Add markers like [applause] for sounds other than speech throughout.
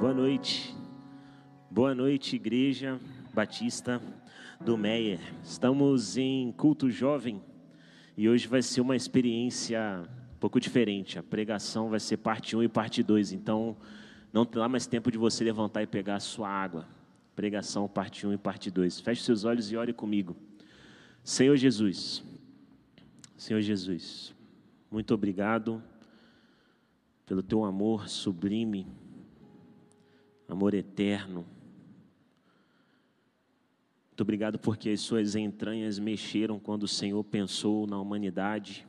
Boa noite. Boa noite, Igreja Batista do Meier. Estamos em culto jovem e hoje vai ser uma experiência um pouco diferente. A pregação vai ser parte 1 e parte 2, então não terá mais tempo de você levantar e pegar a sua água. Pregação parte 1 e parte 2. Feche seus olhos e ore comigo. Senhor Jesus, Senhor Jesus, muito obrigado pelo teu amor sublime amor eterno. Muito obrigado porque as suas entranhas mexeram quando o Senhor pensou na humanidade.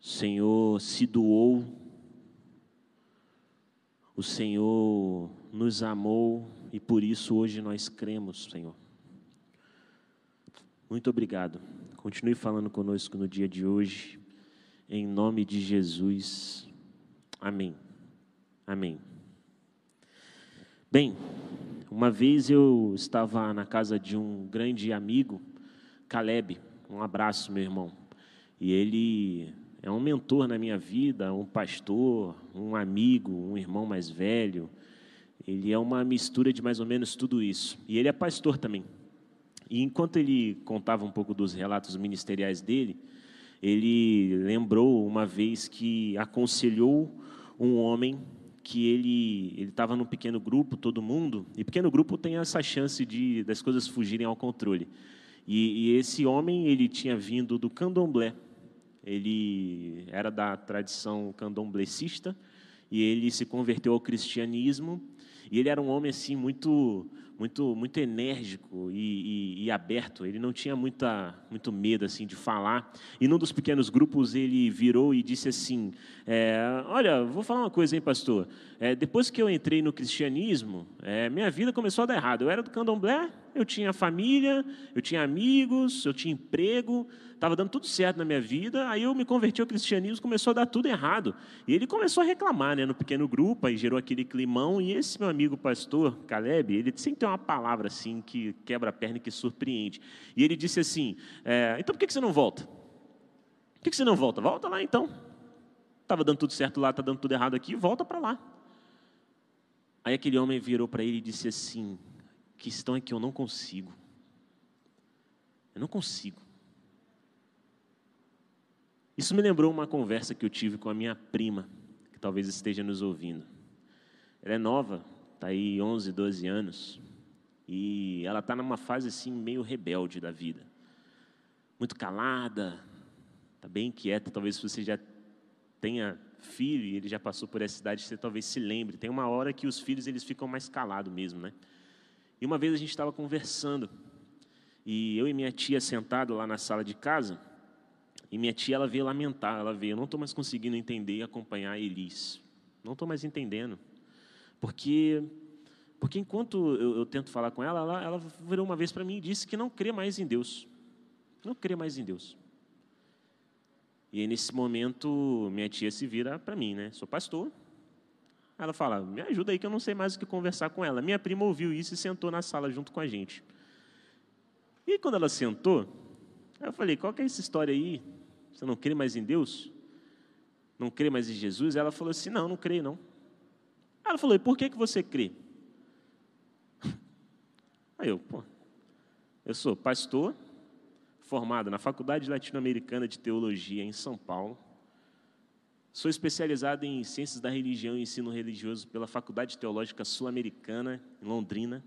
O Senhor se doou. O Senhor nos amou e por isso hoje nós cremos, Senhor. Muito obrigado. Continue falando conosco no dia de hoje. Em nome de Jesus. Amém. Amém. Bem, uma vez eu estava na casa de um grande amigo, Caleb, um abraço, meu irmão. E ele é um mentor na minha vida, um pastor, um amigo, um irmão mais velho. Ele é uma mistura de mais ou menos tudo isso. E ele é pastor também. E enquanto ele contava um pouco dos relatos ministeriais dele, ele lembrou uma vez que aconselhou um homem que ele ele estava num pequeno grupo, todo mundo, e pequeno grupo tem essa chance de das coisas fugirem ao controle. E, e esse homem ele tinha vindo do candomblé, ele era da tradição candomblecista e ele se converteu ao cristianismo e ele era um homem assim muito muito muito enérgico e, e, e, aberto. Ele não tinha muita muito medo assim de falar. E num dos pequenos grupos ele virou e disse assim: é, Olha, vou falar uma coisa, hein, pastor. É, depois que eu entrei no cristianismo, é, minha vida começou a dar errado. Eu era do candomblé, eu tinha família, eu tinha amigos, eu tinha emprego estava dando tudo certo na minha vida, aí eu me converti ao cristianismo, começou a dar tudo errado. E ele começou a reclamar, né, no pequeno grupo, aí gerou aquele climão, e esse meu amigo pastor, Caleb, ele sempre tem uma palavra assim, que quebra a perna e que surpreende. E ele disse assim, é, então por que você não volta? Por que você não volta? Volta lá então. Estava dando tudo certo lá, está dando tudo errado aqui, volta para lá. Aí aquele homem virou para ele e disse assim, questão é que eu não consigo. Eu não consigo. Isso me lembrou uma conversa que eu tive com a minha prima, que talvez esteja nos ouvindo. Ela é nova, está aí 11, 12 anos, e ela está numa fase assim meio rebelde da vida. Muito calada, está bem quieta, talvez você já tenha filho e ele já passou por essa idade, você talvez se lembre. Tem uma hora que os filhos eles ficam mais calados mesmo, né? E uma vez a gente estava conversando, e eu e minha tia sentado lá na sala de casa, e minha tia ela veio lamentar, ela veio, eu não estou mais conseguindo entender e acompanhar a Elis. Não estou mais entendendo. Porque porque enquanto eu, eu tento falar com ela, ela, ela virou uma vez para mim e disse que não crê mais em Deus. Não crê mais em Deus. E aí, nesse momento, minha tia se vira para mim, né? Sou pastor. Ela fala: Me ajuda aí que eu não sei mais o que conversar com ela. Minha prima ouviu isso e sentou na sala junto com a gente. E quando ela sentou, eu falei: Qual que é essa história aí? Você não crê mais em Deus? Não crê mais em Jesus? Ela falou assim: Não, não creio não. Ela falou: E por que, que você crê? Aí eu, pô, eu sou pastor, formado na Faculdade Latino-Americana de Teologia em São Paulo. Sou especializado em Ciências da Religião e Ensino Religioso pela Faculdade Teológica Sul-Americana, em Londrina.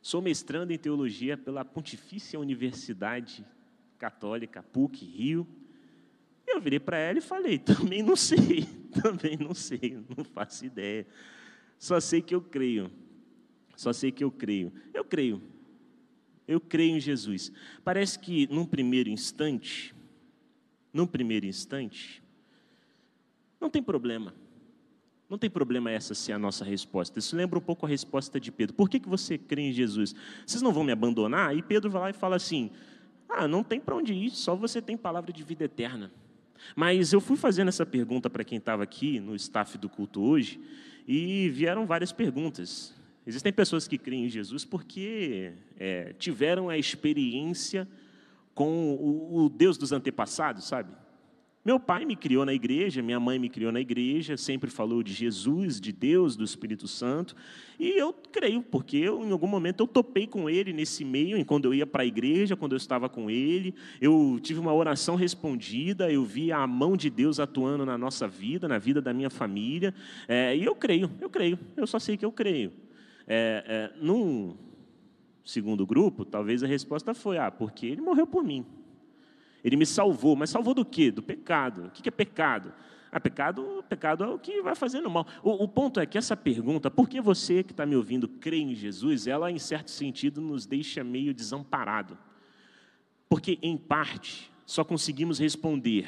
Sou mestrando em Teologia pela Pontifícia Universidade Católica, PUC, Rio. Eu virei para ela e falei: [laughs] também não sei, [laughs] também não sei, não faço ideia. Só sei que eu creio. Só sei que eu creio. Eu creio. Eu creio em Jesus. Parece que num primeiro instante, num primeiro instante, não tem problema. Não tem problema essa ser a nossa resposta. Isso lembra um pouco a resposta de Pedro. Por que, que você crê em Jesus? Vocês não vão me abandonar? E Pedro vai lá e fala assim: Ah, não tem para onde ir, só você tem palavra de vida eterna. Mas eu fui fazendo essa pergunta para quem estava aqui no staff do culto hoje, e vieram várias perguntas. Existem pessoas que creem em Jesus porque é, tiveram a experiência com o, o, Deus dos antepassados, sabe? Meu pai me criou na igreja, minha mãe me criou na igreja, sempre falou de Jesus, de Deus, do Espírito Santo, e eu creio, porque eu, em algum momento eu topei com ele nesse meio, quando eu ia para a igreja, quando eu estava com ele, eu tive uma oração respondida, eu vi a mão de Deus atuando na nossa vida, na vida da minha família, é, e eu creio, eu creio, eu só sei que eu creio. É, é, num segundo grupo, talvez a resposta foi: ah, porque ele morreu por mim. Ele me salvou, mas salvou do quê? Do pecado. O que é pecado? Ah, pecado, pecado é o que vai fazendo mal. O, o ponto é que essa pergunta, por que você que está me ouvindo crê em Jesus, ela, em certo sentido, nos deixa meio desamparado. Porque, em parte, só conseguimos responder,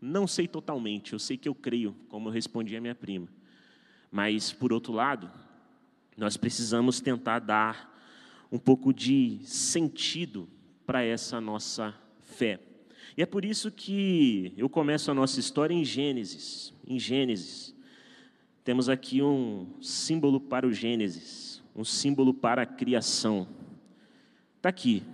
não sei totalmente, eu sei que eu creio, como eu respondi a minha prima. Mas, por outro lado, nós precisamos tentar dar um pouco de sentido para essa nossa fé. E é por isso que eu começo a nossa história em Gênesis. Em Gênesis. Temos aqui um símbolo para o Gênesis, um símbolo para a criação. Está aqui.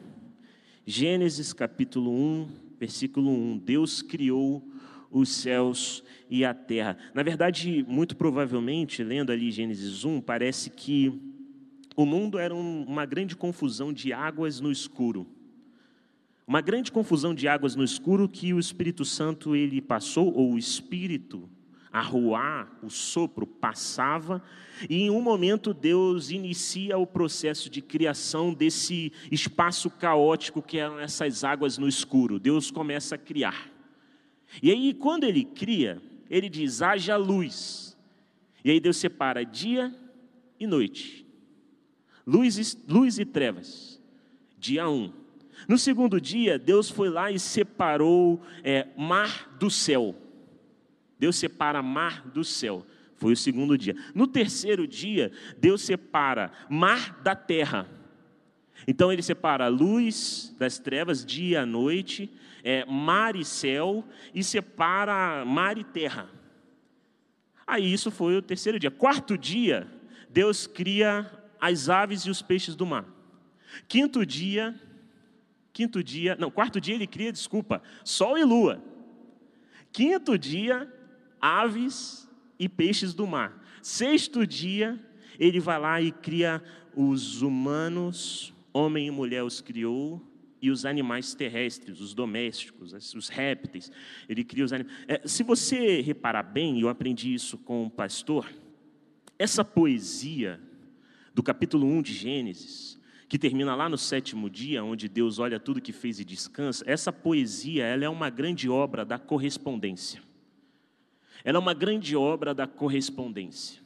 Gênesis capítulo 1, versículo 1. Deus criou os céus e a terra. Na verdade, muito provavelmente, lendo ali Gênesis 1, parece que o mundo era uma grande confusão de águas no escuro. Uma grande confusão de águas no escuro que o Espírito Santo ele passou, ou o Espírito, a ruar, o sopro, passava, e em um momento Deus inicia o processo de criação desse espaço caótico que eram essas águas no escuro. Deus começa a criar. E aí, quando ele cria, ele diz: haja luz. E aí Deus separa dia e noite, luz luz e trevas. Dia 1. Um no segundo dia, Deus foi lá e separou é, mar do céu. Deus separa mar do céu. Foi o segundo dia. No terceiro dia, Deus separa mar da terra. Então ele separa a luz das trevas, dia e noite, é, mar e céu, e separa mar e terra. Aí isso foi o terceiro dia. Quarto dia, Deus cria as aves e os peixes do mar. Quinto dia, Quinto dia, não, quarto dia ele cria, desculpa, sol e lua. Quinto dia, aves e peixes do mar. Sexto dia, ele vai lá e cria os humanos, homem e mulher os criou, e os animais terrestres, os domésticos, os répteis. Ele cria os animais. É, se você reparar bem, eu aprendi isso com o pastor, essa poesia do capítulo 1 de Gênesis, que termina lá no sétimo dia, onde Deus olha tudo que fez e descansa, essa poesia ela é uma grande obra da correspondência. Ela é uma grande obra da correspondência.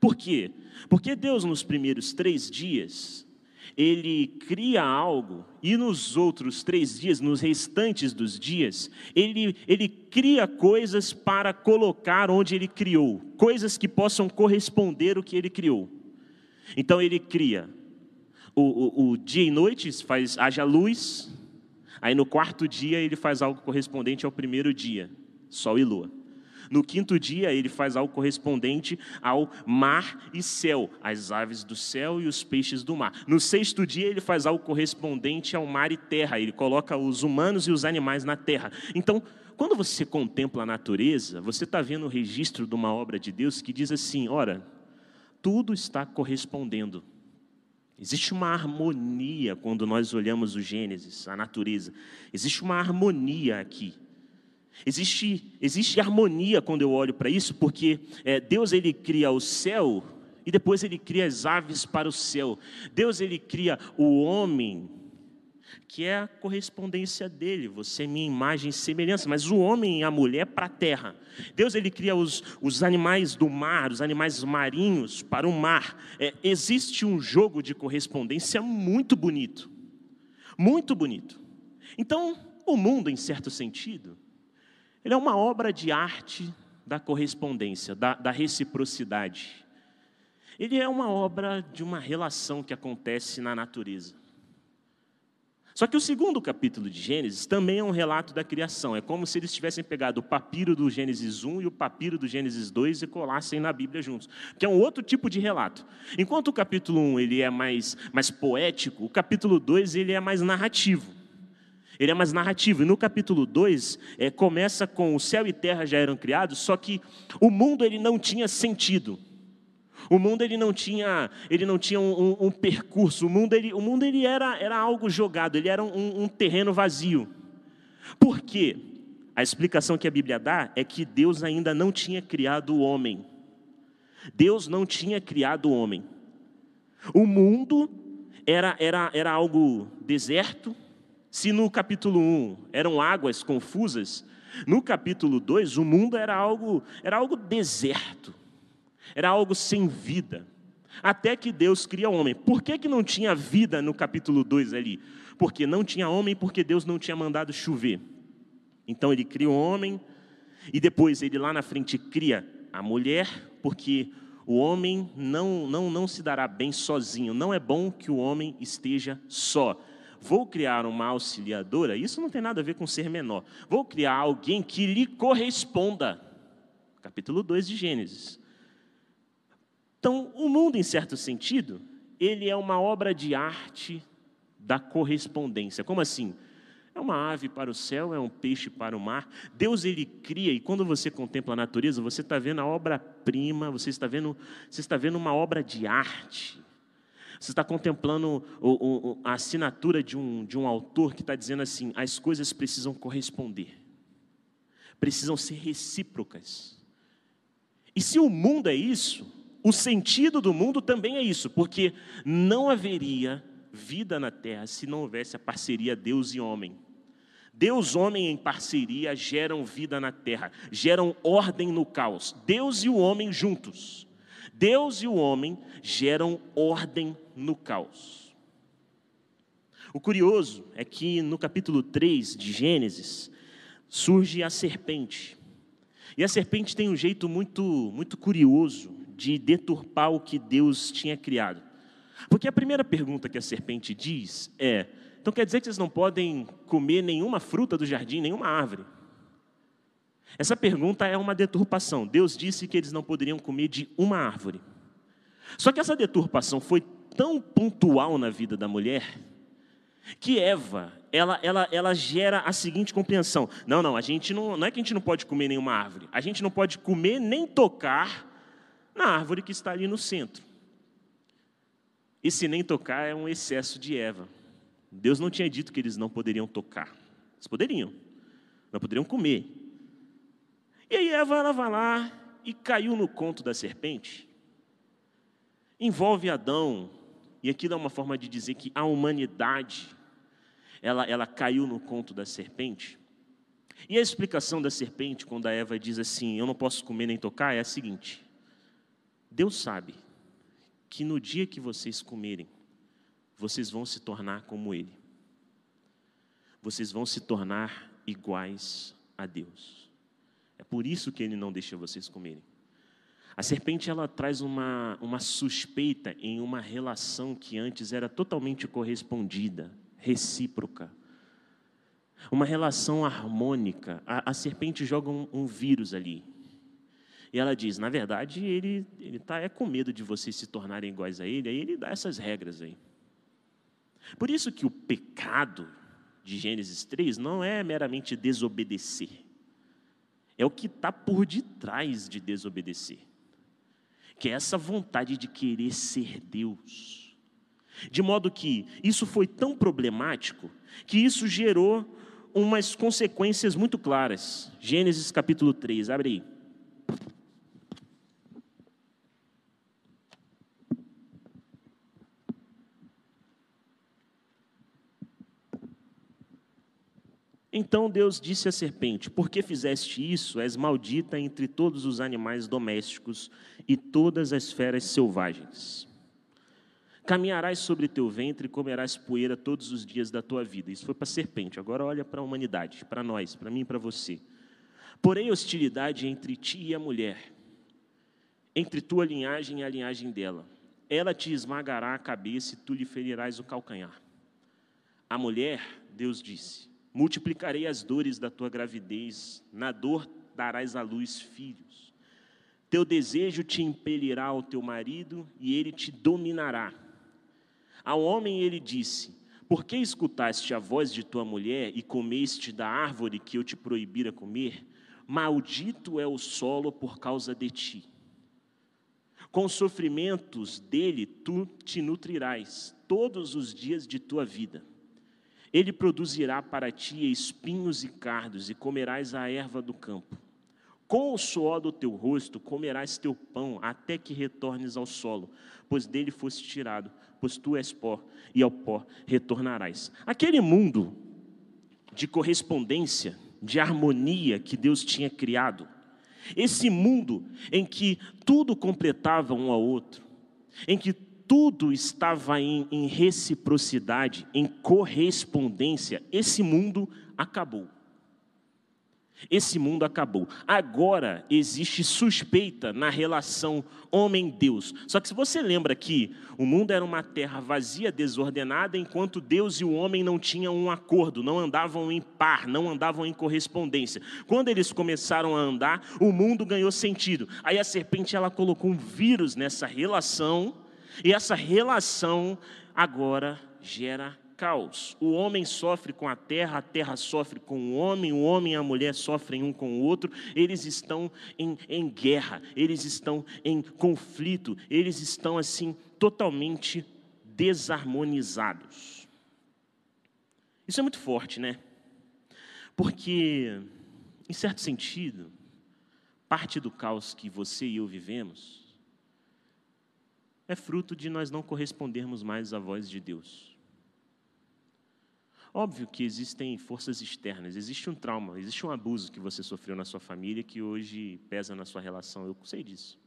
Por quê? Porque Deus, nos primeiros três dias, ele cria algo, e nos outros três dias, nos restantes dos dias, ele, ele cria coisas para colocar onde ele criou, coisas que possam corresponder ao que ele criou. Então ele cria o, o, o dia e noite faz haja luz, aí no quarto dia ele faz algo correspondente ao primeiro dia, sol e lua. No quinto dia, ele faz algo correspondente ao mar e céu, as aves do céu e os peixes do mar. No sexto dia, ele faz algo correspondente ao mar e terra, ele coloca os humanos e os animais na terra. Então, quando você contempla a natureza, você está vendo o registro de uma obra de Deus que diz assim: ora, tudo está correspondendo. Existe uma harmonia quando nós olhamos o Gênesis, a natureza. Existe uma harmonia aqui. Existe, existe harmonia quando eu olho para isso, porque é, Deus ele cria o céu e depois ele cria as aves para o céu. Deus ele cria o homem que é a correspondência dele. Você é minha imagem e semelhança, mas o homem e a mulher para a terra. Deus ele cria os, os animais do mar, os animais marinhos para o mar. É, existe um jogo de correspondência muito bonito, muito bonito. Então, o mundo, em certo sentido, ele é uma obra de arte da correspondência, da, da reciprocidade. Ele é uma obra de uma relação que acontece na natureza. Só que o segundo capítulo de Gênesis também é um relato da criação. É como se eles tivessem pegado o papiro do Gênesis 1 e o papiro do Gênesis 2 e colassem na Bíblia juntos. Que é um outro tipo de relato. Enquanto o capítulo 1 ele é mais, mais poético, o capítulo 2 ele é mais narrativo. Ele é mais narrativo. E no capítulo 2, é, começa com o céu e terra já eram criados, só que o mundo ele não tinha sentido. O mundo ele não tinha, ele não tinha um, um, um percurso. O mundo, ele, o mundo ele era, era algo jogado, ele era um, um terreno vazio. Por quê? A explicação que a Bíblia dá é que Deus ainda não tinha criado o homem. Deus não tinha criado o homem. O mundo era, era, era algo deserto. Se no capítulo 1 eram águas confusas, no capítulo 2 o mundo era algo, era algo deserto. Era algo sem vida. Até que Deus cria o homem. Por que, que não tinha vida no capítulo 2 ali? Porque não tinha homem, porque Deus não tinha mandado chover. Então ele cria o homem, e depois ele lá na frente cria a mulher, porque o homem não, não, não se dará bem sozinho. Não é bom que o homem esteja só. Vou criar uma auxiliadora, isso não tem nada a ver com ser menor. Vou criar alguém que lhe corresponda. Capítulo 2 de Gênesis. Então, o mundo, em certo sentido, ele é uma obra de arte da correspondência. Como assim? É uma ave para o céu, é um peixe para o mar. Deus ele cria e quando você contempla a natureza, você está vendo a obra-prima, você está vendo, você está vendo uma obra de arte. Você está contemplando a assinatura de um, de um autor que está dizendo assim: as coisas precisam corresponder, precisam ser recíprocas. E se o mundo é isso, o sentido do mundo também é isso, porque não haveria vida na terra se não houvesse a parceria Deus e homem. Deus homem em parceria geram vida na terra, geram ordem no caos. Deus e o homem juntos. Deus e o homem geram ordem no caos. O curioso é que no capítulo 3 de Gênesis surge a serpente. E a serpente tem um jeito muito muito curioso de deturpar o que Deus tinha criado. Porque a primeira pergunta que a serpente diz é: então quer dizer que vocês não podem comer nenhuma fruta do jardim, nenhuma árvore? Essa pergunta é uma deturpação. Deus disse que eles não poderiam comer de uma árvore. Só que essa deturpação foi tão pontual na vida da mulher que Eva, ela, ela, ela gera a seguinte compreensão: não, não, a gente não, não é que a gente não pode comer nenhuma árvore, a gente não pode comer nem tocar na árvore que está ali no centro. E se nem tocar é um excesso de Eva. Deus não tinha dito que eles não poderiam tocar. Eles poderiam, não poderiam comer. E aí Eva ela vai lá e caiu no conto da serpente. Envolve Adão, e aquilo é uma forma de dizer que a humanidade ela, ela caiu no conto da serpente. E a explicação da serpente, quando a Eva diz assim: Eu não posso comer nem tocar, é a seguinte: Deus sabe que no dia que vocês comerem, vocês vão se tornar como Ele. Vocês vão se tornar iguais a Deus. É por isso que Ele não deixa vocês comerem. A serpente ela traz uma, uma suspeita em uma relação que antes era totalmente correspondida, recíproca. Uma relação harmônica. A, a serpente joga um, um vírus ali, e ela diz: na verdade, ele ele tá é com medo de vocês se tornarem iguais a ele, aí ele dá essas regras aí. Por isso que o pecado de Gênesis 3 não é meramente desobedecer. É o que está por detrás de desobedecer. Que é essa vontade de querer ser Deus. De modo que isso foi tão problemático que isso gerou umas consequências muito claras. Gênesis capítulo 3, abre aí. Então Deus disse à serpente: Por que fizeste isso? És maldita entre todos os animais domésticos e todas as feras selvagens. Caminharás sobre teu ventre e comerás poeira todos os dias da tua vida. Isso foi para a serpente. Agora olha para a humanidade, para nós, para mim e para você. Porém, hostilidade entre ti e a mulher, entre tua linhagem e a linhagem dela. Ela te esmagará a cabeça e tu lhe ferirás o calcanhar. A mulher, Deus disse, multiplicarei as dores da tua gravidez, na dor darás à luz filhos. Teu desejo te impelirá ao teu marido e ele te dominará. Ao homem ele disse: Por que escutaste a voz de tua mulher e comeste da árvore que eu te proibira comer? Maldito é o solo por causa de ti. Com os sofrimentos dele tu te nutrirás todos os dias de tua vida. Ele produzirá para ti espinhos e cardos, e comerás a erva do campo. Com o suor do teu rosto comerás teu pão, até que retornes ao solo, pois dele foste tirado, pois tu és pó, e ao pó retornarás. Aquele mundo de correspondência, de harmonia que Deus tinha criado, esse mundo em que tudo completava um ao outro, em que tudo estava em, em reciprocidade, em correspondência, esse mundo acabou. Esse mundo acabou. Agora existe suspeita na relação homem-deus. Só que se você lembra que o mundo era uma terra vazia, desordenada, enquanto Deus e o homem não tinham um acordo, não andavam em par, não andavam em correspondência. Quando eles começaram a andar, o mundo ganhou sentido. Aí a serpente ela colocou um vírus nessa relação, e essa relação agora gera caos. O homem sofre com a terra, a terra sofre com o homem, o homem e a mulher sofrem um com o outro, eles estão em, em guerra, eles estão em conflito, eles estão assim totalmente desarmonizados. Isso é muito forte, né? Porque, em certo sentido, parte do caos que você e eu vivemos é fruto de nós não correspondermos mais à voz de Deus. Óbvio que existem forças externas, existe um trauma, existe um abuso que você sofreu na sua família que hoje pesa na sua relação, eu sei disso.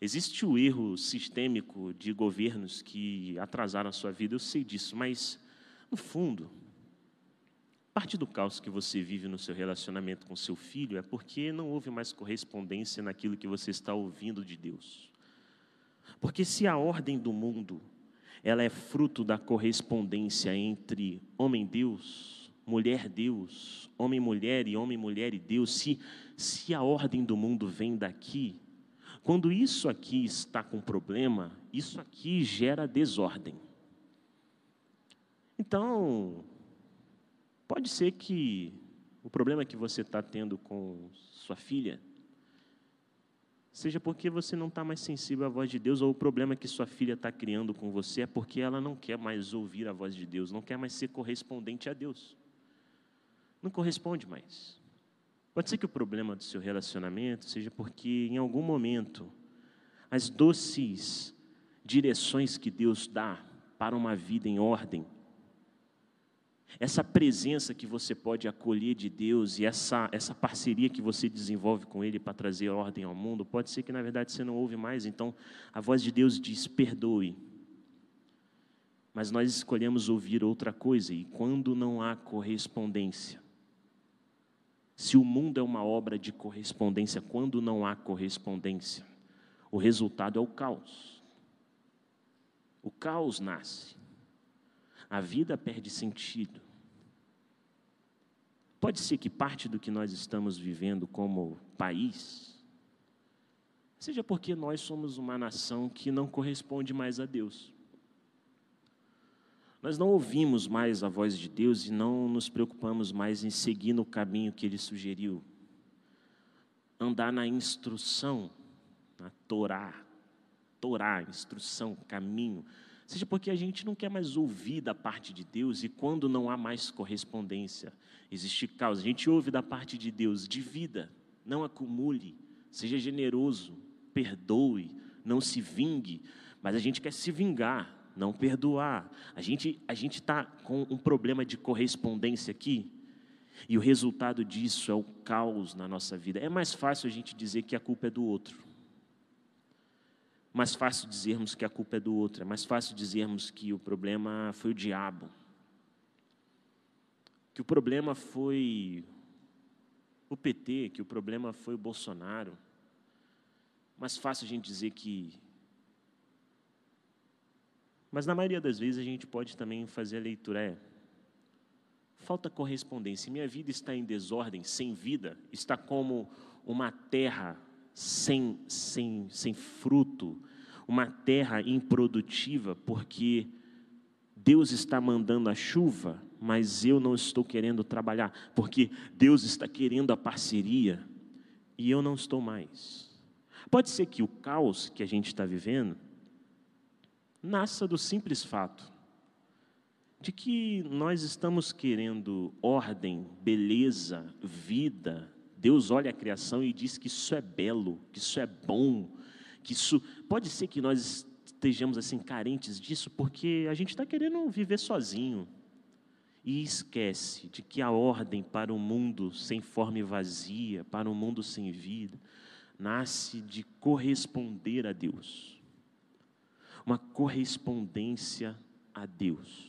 Existe o erro sistêmico de governos que atrasaram a sua vida, eu sei disso, mas, no fundo, parte do caos que você vive no seu relacionamento com seu filho é porque não houve mais correspondência naquilo que você está ouvindo de Deus. Porque se a ordem do mundo ela é fruto da correspondência entre homem-deus, mulher-deus, homem-mulher e homem-mulher e Deus. Se, se a ordem do mundo vem daqui, quando isso aqui está com problema, isso aqui gera desordem. Então, pode ser que o problema que você está tendo com sua filha seja porque você não está mais sensível à voz de Deus, ou o problema que sua filha está criando com você é porque ela não quer mais ouvir a voz de Deus, não quer mais ser correspondente a Deus. Não corresponde mais. Pode ser que o problema do seu relacionamento seja porque, em algum momento, as doces direções que Deus dá para uma vida em ordem essa presença que você pode acolher de Deus e essa, essa parceria que você desenvolve com Ele para trazer ordem ao mundo, pode ser que na verdade você não ouve mais. Então, a voz de Deus diz: perdoe. Mas nós escolhemos ouvir outra coisa, e quando não há correspondência, se o mundo é uma obra de correspondência, quando não há correspondência, o resultado é o caos. O caos nasce a vida perde sentido. Pode ser que parte do que nós estamos vivendo como país seja porque nós somos uma nação que não corresponde mais a Deus. Nós não ouvimos mais a voz de Deus e não nos preocupamos mais em seguir no caminho que Ele sugeriu. Andar na instrução, na Torá, Torá, instrução, caminho seja porque a gente não quer mais ouvir da parte de Deus e quando não há mais correspondência, existe causa. A gente ouve da parte de Deus, divida, não acumule, seja generoso, perdoe, não se vingue, mas a gente quer se vingar, não perdoar. A gente a gente está com um problema de correspondência aqui. E o resultado disso é o caos na nossa vida. É mais fácil a gente dizer que a culpa é do outro mais fácil dizermos que a culpa é do outro, é mais fácil dizermos que o problema foi o diabo, que o problema foi o PT, que o problema foi o Bolsonaro. Mais fácil a gente dizer que. Mas na maioria das vezes a gente pode também fazer a leitura: é. Falta correspondência. Minha vida está em desordem, sem vida, está como uma terra sem, sem, sem fruto, uma terra improdutiva, porque Deus está mandando a chuva, mas eu não estou querendo trabalhar, porque Deus está querendo a parceria e eu não estou mais. Pode ser que o caos que a gente está vivendo nasça do simples fato de que nós estamos querendo ordem, beleza, vida. Deus olha a criação e diz que isso é belo, que isso é bom, que isso. Pode ser que nós estejamos assim carentes disso, porque a gente está querendo viver sozinho e esquece de que a ordem para um mundo sem forma e vazia, para um mundo sem vida, nasce de corresponder a Deus. Uma correspondência a Deus.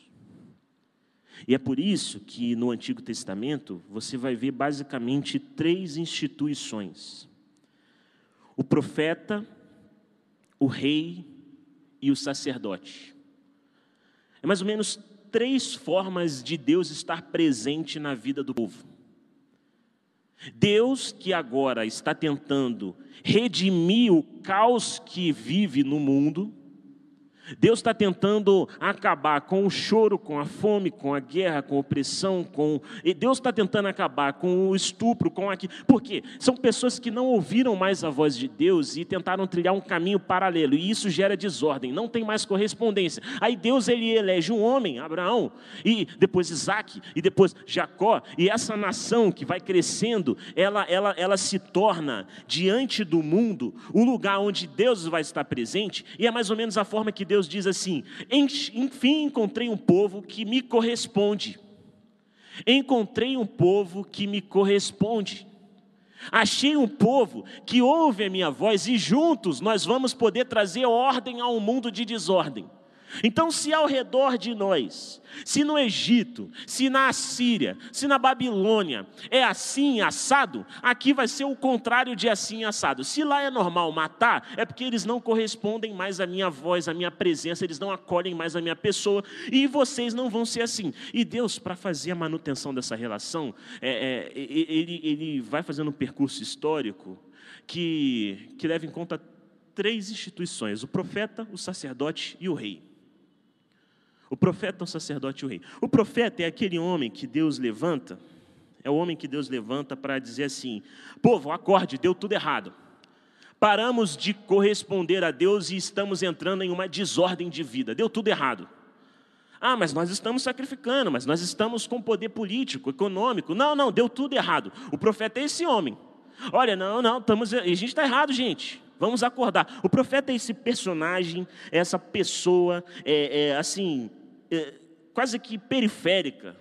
E é por isso que no Antigo Testamento você vai ver basicamente três instituições: o profeta, o rei e o sacerdote. É mais ou menos três formas de Deus estar presente na vida do povo. Deus que agora está tentando redimir o caos que vive no mundo, Deus está tentando acabar com o choro, com a fome, com a guerra, com a opressão, com. E Deus está tentando acabar com o estupro, com aquilo. Por quê? São pessoas que não ouviram mais a voz de Deus e tentaram trilhar um caminho paralelo. E isso gera desordem, não tem mais correspondência. Aí Deus ele elege um homem, Abraão, e depois Isaac, e depois Jacó, e essa nação que vai crescendo, ela, ela, ela se torna, diante do mundo, o lugar onde Deus vai estar presente, e é mais ou menos a forma que Deus Deus diz assim: enfim encontrei um povo que me corresponde. Encontrei um povo que me corresponde. Achei um povo que ouve a minha voz e juntos nós vamos poder trazer ordem a um mundo de desordem. Então, se ao redor de nós, se no Egito, se na Assíria, se na Babilônia é assim assado, aqui vai ser o contrário de assim assado. Se lá é normal matar, é porque eles não correspondem mais à minha voz, à minha presença, eles não acolhem mais a minha pessoa, e vocês não vão ser assim. E Deus, para fazer a manutenção dessa relação, é, é, ele, ele vai fazendo um percurso histórico que, que leva em conta três instituições: o profeta, o sacerdote e o rei. O profeta, o sacerdote e o rei. O profeta é aquele homem que Deus levanta, é o homem que Deus levanta para dizer assim: povo, acorde, deu tudo errado. Paramos de corresponder a Deus e estamos entrando em uma desordem de vida, deu tudo errado. Ah, mas nós estamos sacrificando, mas nós estamos com poder político, econômico. Não, não, deu tudo errado. O profeta é esse homem. Olha, não, não, estamos, a gente está errado, gente. Vamos acordar. O profeta é esse personagem, é essa pessoa, é, é assim, é, quase que periférica,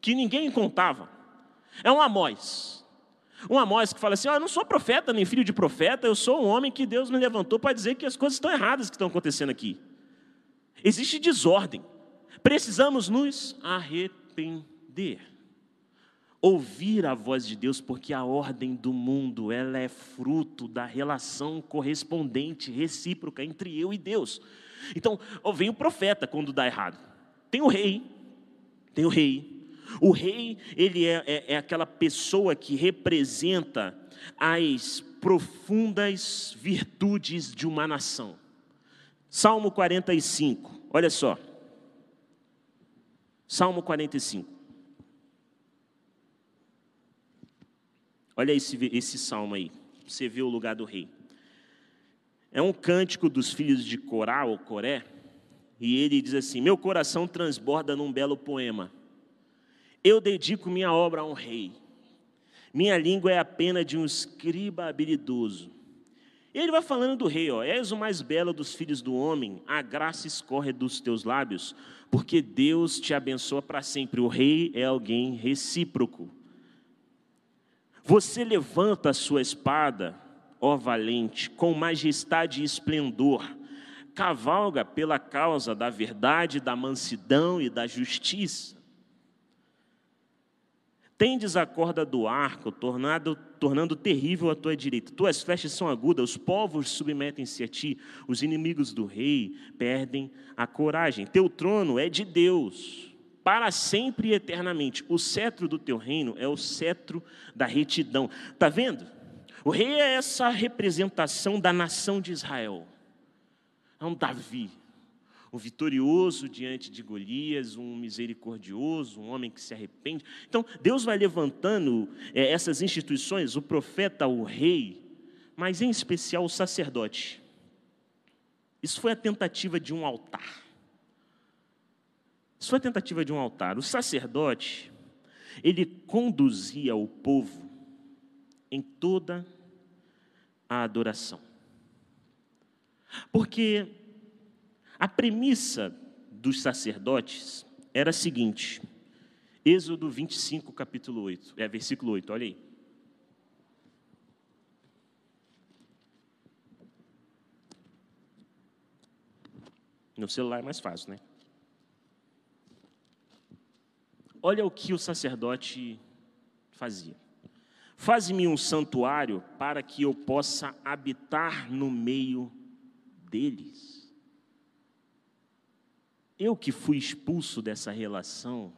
que ninguém contava. É um Amós. Um Amós que fala assim: oh, Eu não sou profeta, nem filho de profeta, eu sou um homem que Deus me levantou para dizer que as coisas estão erradas que estão acontecendo aqui. Existe desordem. Precisamos nos arrepender. Ouvir a voz de Deus, porque a ordem do mundo ela é fruto da relação correspondente, recíproca entre eu e Deus. Então, vem o profeta quando dá errado. Tem o rei, tem o rei. O rei, ele é, é, é aquela pessoa que representa as profundas virtudes de uma nação. Salmo 45, olha só. Salmo 45. Olha esse, esse salmo aí. Você vê o lugar do rei. É um cântico dos filhos de Corá ou Coré, e ele diz assim: Meu coração transborda num belo poema. Eu dedico minha obra a um rei. Minha língua é a pena de um escriba habilidoso. E ele vai falando do rei, ó, és o mais belo dos filhos do homem, a graça escorre dos teus lábios, porque Deus te abençoa para sempre. O rei é alguém recíproco. Você levanta a sua espada, ó valente, com majestade e esplendor cavalga pela causa da verdade, da mansidão e da justiça. Tendes a corda do arco, tornado, tornando terrível a tua direita. Tuas flechas são agudas, os povos submetem-se a ti, os inimigos do rei perdem a coragem. Teu trono é de Deus, para sempre e eternamente. O cetro do teu reino é o cetro da retidão. Está vendo? O rei é essa representação da nação de Israel é um Davi, um vitorioso diante de Golias, um misericordioso, um homem que se arrepende. Então, Deus vai levantando é, essas instituições, o profeta, o rei, mas em especial o sacerdote. Isso foi a tentativa de um altar. Isso foi a tentativa de um altar. O sacerdote, ele conduzia o povo em toda a adoração. Porque a premissa dos sacerdotes era a seguinte: Êxodo 25, capítulo 8, é versículo 8, olha aí. No celular é mais fácil, né? Olha o que o sacerdote fazia. Faze-me um santuário para que eu possa habitar no meio deles. Eu que fui expulso dessa relação,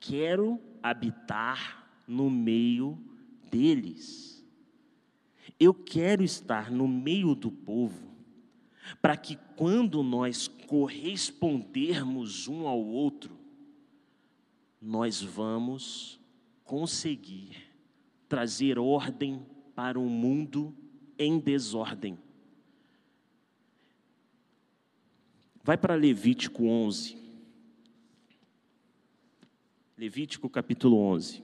quero habitar no meio deles. Eu quero estar no meio do povo, para que quando nós correspondermos um ao outro, nós vamos conseguir trazer ordem para um mundo em desordem. Vai para Levítico 11. Levítico capítulo 11.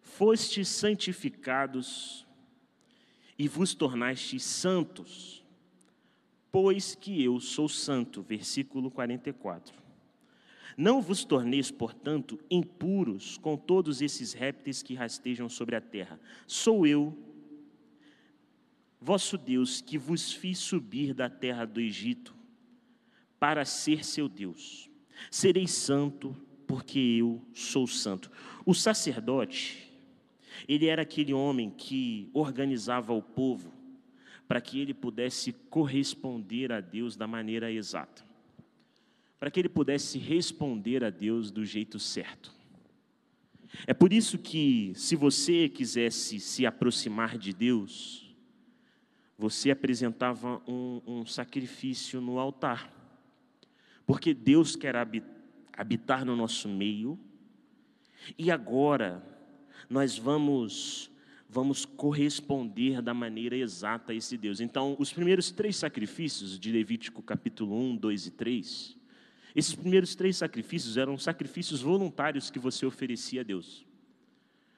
Fostes santificados e vos tornastes santos, pois que eu sou santo. Versículo 44. Não vos torneis, portanto, impuros com todos esses répteis que rastejam sobre a terra. Sou eu, vosso Deus, que vos fiz subir da terra do Egito para ser seu Deus. Sereis santo, porque eu sou santo. O sacerdote, ele era aquele homem que organizava o povo para que ele pudesse corresponder a Deus da maneira exata para que ele pudesse responder a Deus do jeito certo. É por isso que, se você quisesse se aproximar de Deus, você apresentava um, um sacrifício no altar, porque Deus quer habitar no nosso meio, e agora nós vamos vamos corresponder da maneira exata a esse Deus. Então, os primeiros três sacrifícios de Levítico capítulo 1, 2 e 3, esses primeiros três sacrifícios eram sacrifícios voluntários que você oferecia a Deus.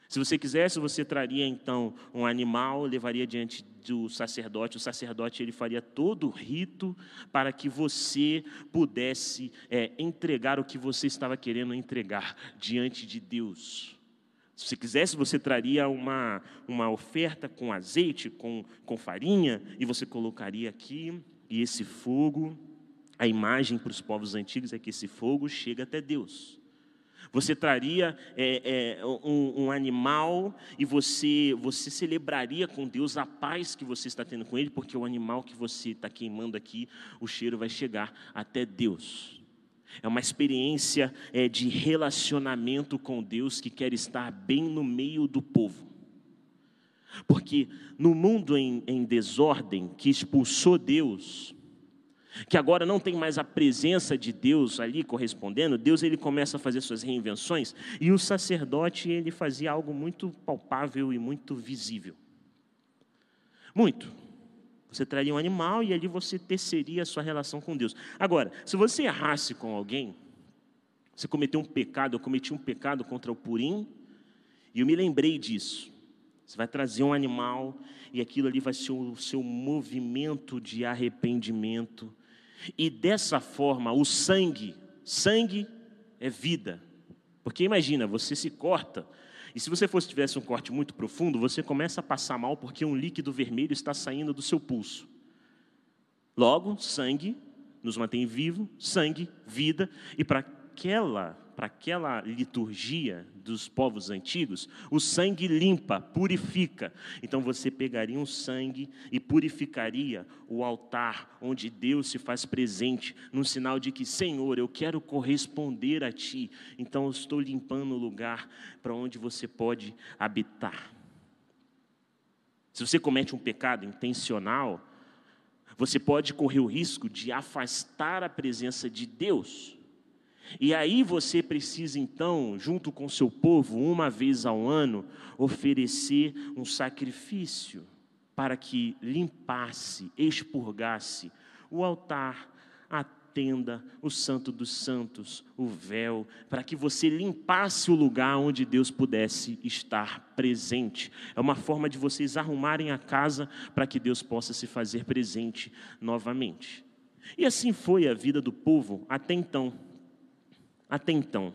Se você quisesse, você traria então um animal, levaria diante do sacerdote. O sacerdote ele faria todo o rito para que você pudesse é, entregar o que você estava querendo entregar diante de Deus. Se você quisesse, você traria uma, uma oferta com azeite, com, com farinha, e você colocaria aqui, e esse fogo a imagem para os povos antigos é que esse fogo chega até Deus. Você traria é, é, um, um, animal e você, você celebraria com Deus a paz que você está tendo com Ele, porque o animal que você está queimando aqui, o cheiro vai chegar até Deus. É uma experiência é, de relacionamento com Deus que quer estar bem no meio do povo. Porque no mundo em, em desordem que expulsou Deus, que agora não tem mais a presença de Deus ali correspondendo, Deus ele começa a fazer suas reinvenções e o sacerdote ele fazia algo muito palpável e muito visível. Muito. Você traria um animal e ali você teceria a sua relação com Deus. Agora, se você errasse com alguém, você cometeu um pecado, eu cometi um pecado contra o Purim, e eu me lembrei disso. Você vai trazer um animal e aquilo ali vai ser o seu movimento de arrependimento e dessa forma, o sangue, sangue é vida. Porque imagina, você se corta, e se você fosse tivesse um corte muito profundo, você começa a passar mal porque um líquido vermelho está saindo do seu pulso. Logo, sangue nos mantém vivo, sangue, vida, e para aquela para aquela liturgia dos povos antigos, o sangue limpa, purifica. Então você pegaria um sangue e purificaria o altar onde Deus se faz presente, num sinal de que, Senhor, eu quero corresponder a Ti. Então eu estou limpando o lugar para onde você pode habitar. Se você comete um pecado intencional, você pode correr o risco de afastar a presença de Deus e aí você precisa então, junto com seu povo, uma vez ao ano, oferecer um sacrifício para que limpasse, expurgasse o altar, a tenda, o santo dos santos, o véu, para que você limpasse o lugar onde Deus pudesse estar presente. É uma forma de vocês arrumarem a casa para que Deus possa se fazer presente novamente. E assim foi a vida do povo até então. Até então,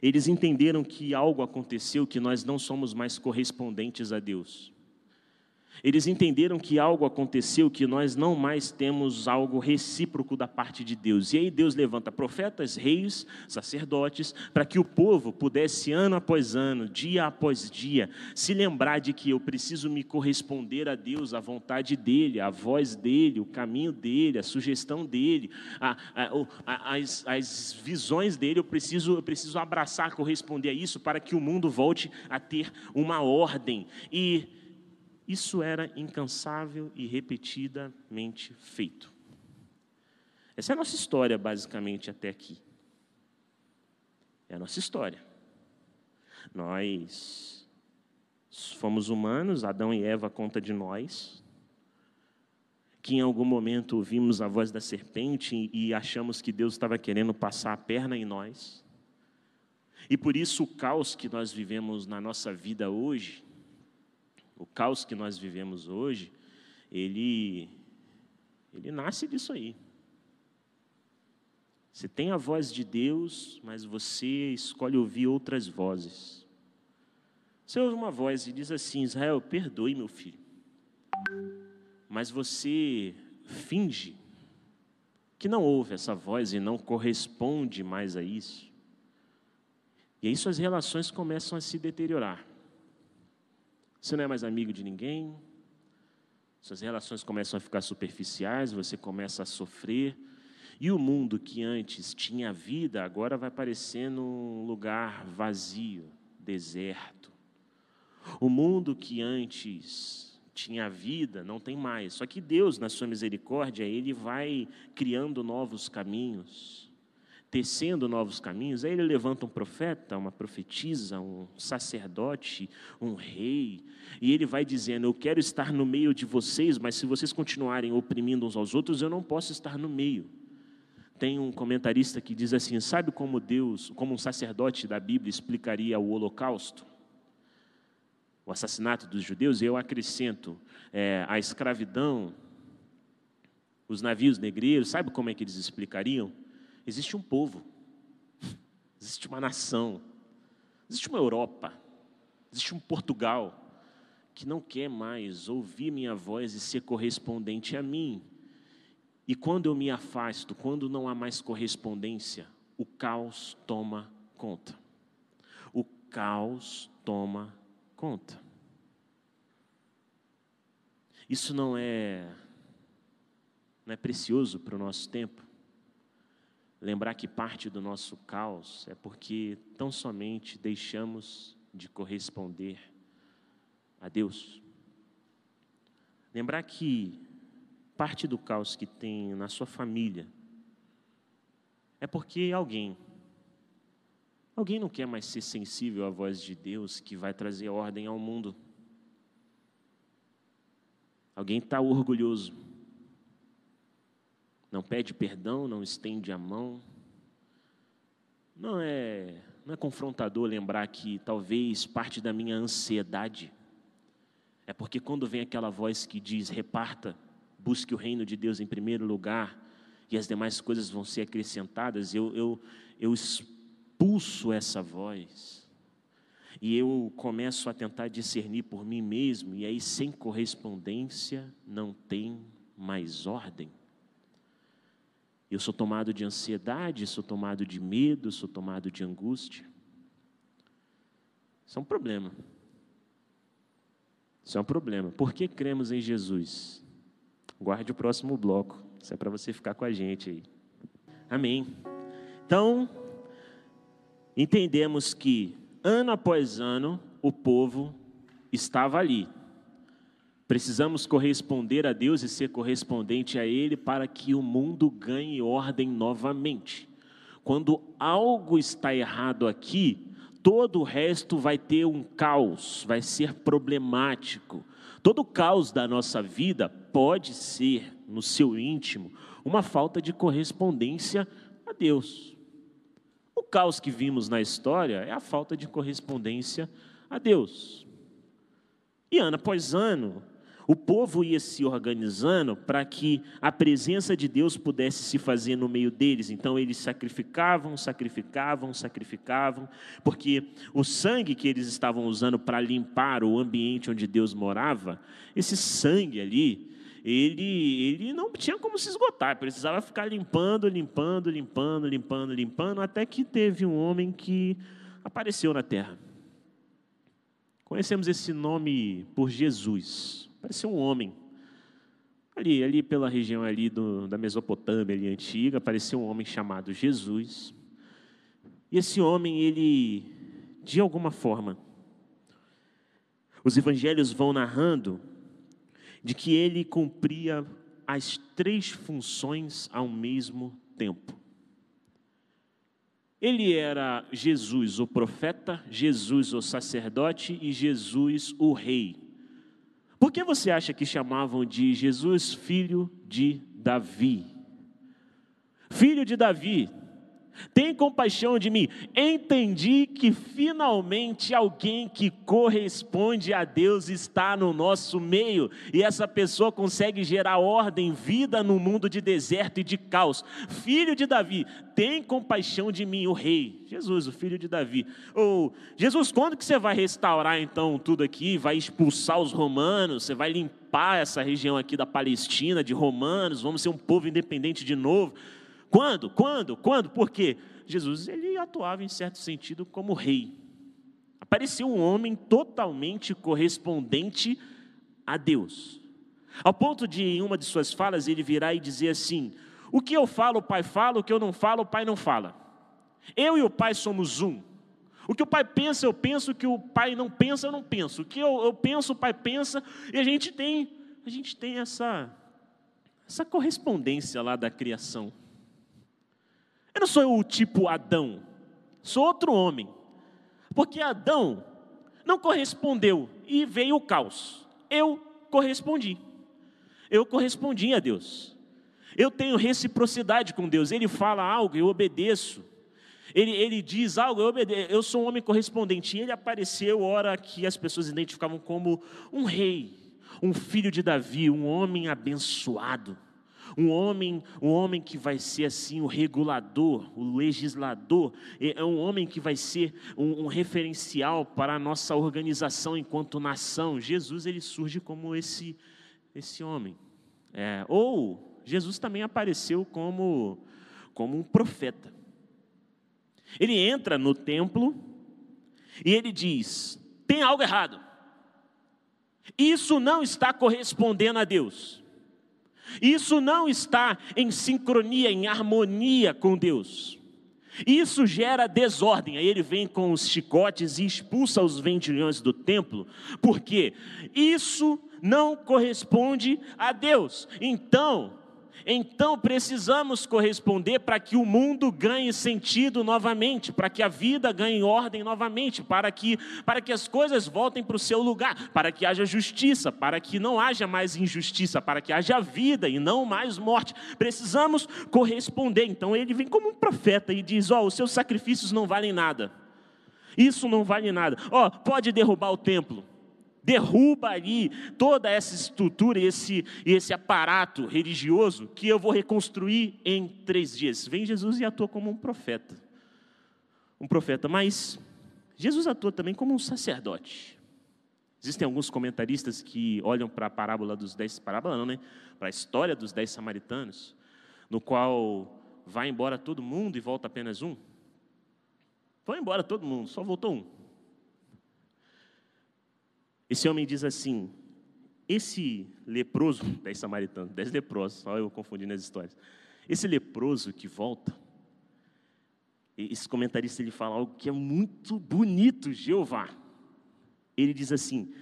eles entenderam que algo aconteceu que nós não somos mais correspondentes a Deus. Eles entenderam que algo aconteceu, que nós não mais temos algo recíproco da parte de Deus. E aí Deus levanta profetas, reis, sacerdotes, para que o povo pudesse, ano após ano, dia após dia, se lembrar de que eu preciso me corresponder a Deus, à vontade dEle, à voz dEle, o caminho dEle, a sugestão dEle, a, a, a, as, as visões dEle. Eu preciso, eu preciso abraçar, corresponder a isso, para que o mundo volte a ter uma ordem. E isso era incansável e repetidamente feito. Essa é a nossa história, basicamente, até aqui. É a nossa história. Nós fomos humanos, Adão e Eva conta de nós, que em algum momento ouvimos a voz da serpente e achamos que Deus estava querendo passar a perna em nós. E por isso o caos que nós vivemos na nossa vida hoje o caos que nós vivemos hoje, ele, ele nasce disso aí. Você tem a voz de Deus, mas você escolhe ouvir outras vozes. Você ouve uma voz e diz assim: Israel, perdoe meu filho. Mas você finge que não ouve essa voz e não corresponde mais a isso. E aí suas relações começam a se deteriorar. Você não é mais amigo de ninguém, suas relações começam a ficar superficiais, você começa a sofrer, e o mundo que antes tinha vida, agora vai parecendo um lugar vazio, deserto. O mundo que antes tinha vida, não tem mais. Só que Deus, na sua misericórdia, Ele vai criando novos caminhos tecendo novos caminhos, aí ele levanta um profeta, uma profetisa, um sacerdote, um rei, e ele vai dizendo: Eu quero estar no meio de vocês, mas se vocês continuarem oprimindo uns aos outros, eu não posso estar no meio. Tem um comentarista que diz assim: Sabe como Deus, como um sacerdote da Bíblia explicaria o Holocausto? O assassinato dos judeus? Eu acrescento é, a escravidão, os navios negreiros, sabe como é que eles explicariam? Existe um povo, existe uma nação, existe uma Europa, existe um Portugal que não quer mais ouvir minha voz e ser correspondente a mim. E quando eu me afasto, quando não há mais correspondência, o caos toma conta. O caos toma conta. Isso não é não é precioso para o nosso tempo? Lembrar que parte do nosso caos é porque tão somente deixamos de corresponder a Deus. Lembrar que parte do caos que tem na sua família é porque alguém, alguém não quer mais ser sensível à voz de Deus que vai trazer ordem ao mundo. Alguém está orgulhoso não pede perdão, não estende a mão. Não é, não é confrontador lembrar que talvez parte da minha ansiedade é porque quando vem aquela voz que diz reparta, busque o reino de Deus em primeiro lugar e as demais coisas vão ser acrescentadas, eu, eu, eu expulso essa voz e eu começo a tentar discernir por mim mesmo, e aí sem correspondência não tem mais ordem. Eu sou tomado de ansiedade, sou tomado de medo, sou tomado de angústia. Isso é um problema. Isso é um problema. Por que cremos em Jesus? Guarde o próximo bloco. Isso é para você ficar com a gente aí. Amém. Então, entendemos que ano após ano o povo estava ali. Precisamos corresponder a Deus e ser correspondente a Ele para que o mundo ganhe ordem novamente. Quando algo está errado aqui, todo o resto vai ter um caos, vai ser problemático. Todo o caos da nossa vida pode ser, no seu íntimo, uma falta de correspondência a Deus. O caos que vimos na história é a falta de correspondência a Deus. E ano após ano, o povo ia se organizando para que a presença de Deus pudesse se fazer no meio deles. Então eles sacrificavam, sacrificavam, sacrificavam, porque o sangue que eles estavam usando para limpar o ambiente onde Deus morava, esse sangue ali, ele, ele não tinha como se esgotar, precisava ficar limpando, limpando, limpando, limpando, limpando, até que teve um homem que apareceu na terra. Conhecemos esse nome por Jesus. Parecia um homem. Ali, ali pela região ali do, da Mesopotâmia ali antiga, apareceu um homem chamado Jesus. E esse homem, ele, de alguma forma, os evangelhos vão narrando de que ele cumpria as três funções ao mesmo tempo. Ele era Jesus, o profeta, Jesus, o sacerdote e Jesus, o rei. Por que você acha que chamavam de Jesus filho de Davi? Filho de Davi, tem compaixão de mim. Entendi que finalmente alguém que corresponde a Deus está no nosso meio e essa pessoa consegue gerar ordem, vida no mundo de deserto e de caos. Filho de Davi, tem compaixão de mim, o rei. Jesus, o filho de Davi. Ou Jesus, quando que você vai restaurar então tudo aqui? Vai expulsar os romanos? Você vai limpar essa região aqui da Palestina de romanos? Vamos ser um povo independente de novo? Quando? Quando? Quando? Por quê? Jesus ele atuava em certo sentido como rei. Apareceu um homem totalmente correspondente a Deus. Ao ponto de, em uma de suas falas, ele virar e dizer assim: O que eu falo, o Pai fala, o que eu não falo, o Pai não fala. Eu e o Pai somos um. O que o Pai pensa, eu penso, o que o Pai não pensa, eu não penso. O que eu, eu penso, o Pai pensa, e a gente tem, a gente tem essa, essa correspondência lá da criação. Eu não sou o tipo Adão, sou outro homem. Porque Adão não correspondeu e veio o caos. Eu correspondi. Eu correspondi a Deus. Eu tenho reciprocidade com Deus. Ele fala algo, eu obedeço. Ele, ele diz algo, eu obedeço. Eu sou um homem correspondente. E ele apareceu hora que as pessoas identificavam como um rei, um filho de Davi, um homem abençoado um homem, um homem que vai ser assim o regulador, o legislador, é, é um homem que vai ser um, um referencial para a nossa organização enquanto nação. Jesus ele surge como esse esse homem. É, ou Jesus também apareceu como como um profeta. Ele entra no templo e ele diz: tem algo errado. Isso não está correspondendo a Deus. Isso não está em sincronia, em harmonia com Deus. Isso gera desordem. Aí ele vem com os chicotes e expulsa os vendilhões do templo, porque isso não corresponde a Deus. Então, então precisamos corresponder para que o mundo ganhe sentido novamente, para que a vida ganhe ordem novamente, para que, para que as coisas voltem para o seu lugar, para que haja justiça, para que não haja mais injustiça, para que haja vida e não mais morte. Precisamos corresponder. Então ele vem como um profeta e diz: Ó, oh, os seus sacrifícios não valem nada. Isso não vale nada. Ó, oh, pode derrubar o templo derruba ali toda essa estrutura, esse, esse aparato religioso que eu vou reconstruir em três dias. Vem Jesus e atua como um profeta. Um profeta, mas Jesus atua também como um sacerdote. Existem alguns comentaristas que olham para a parábola dos dez, parábola não, né? Para a história dos dez samaritanos, no qual vai embora todo mundo e volta apenas um? Foi embora todo mundo, só voltou um. Esse homem diz assim: esse leproso, dez samaritanos, dez leprosos, só eu confundindo as histórias. Esse leproso que volta, esse comentarista ele fala algo que é muito bonito, Jeová. Ele diz assim: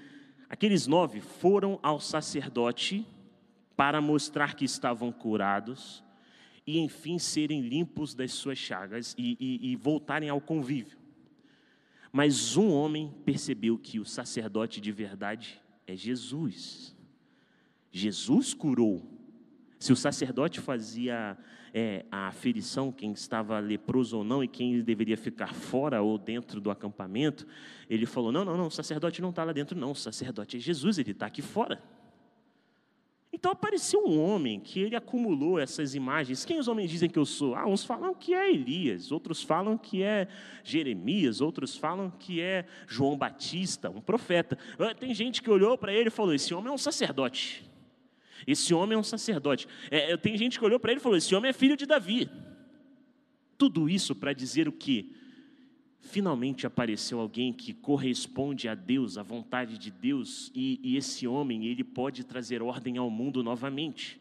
aqueles nove foram ao sacerdote para mostrar que estavam curados e, enfim, serem limpos das suas chagas e, e, e voltarem ao convívio. Mas um homem percebeu que o sacerdote de verdade é Jesus. Jesus curou. Se o sacerdote fazia é, a aferição, quem estava leproso ou não, e quem deveria ficar fora ou dentro do acampamento, ele falou: Não, não, não, o sacerdote não está lá dentro, não, o sacerdote é Jesus, ele está aqui fora. Então apareceu um homem que ele acumulou essas imagens. Quem os homens dizem que eu sou? Ah, uns falam que é Elias, outros falam que é Jeremias, outros falam que é João Batista, um profeta. Ah, tem gente que olhou para ele e falou: Esse homem é um sacerdote. Esse homem é um sacerdote. É, tem gente que olhou para ele e falou: Esse homem é filho de Davi. Tudo isso para dizer o que? Finalmente apareceu alguém que corresponde a Deus, à vontade de Deus, e, e, esse homem, ele pode trazer ordem ao mundo novamente.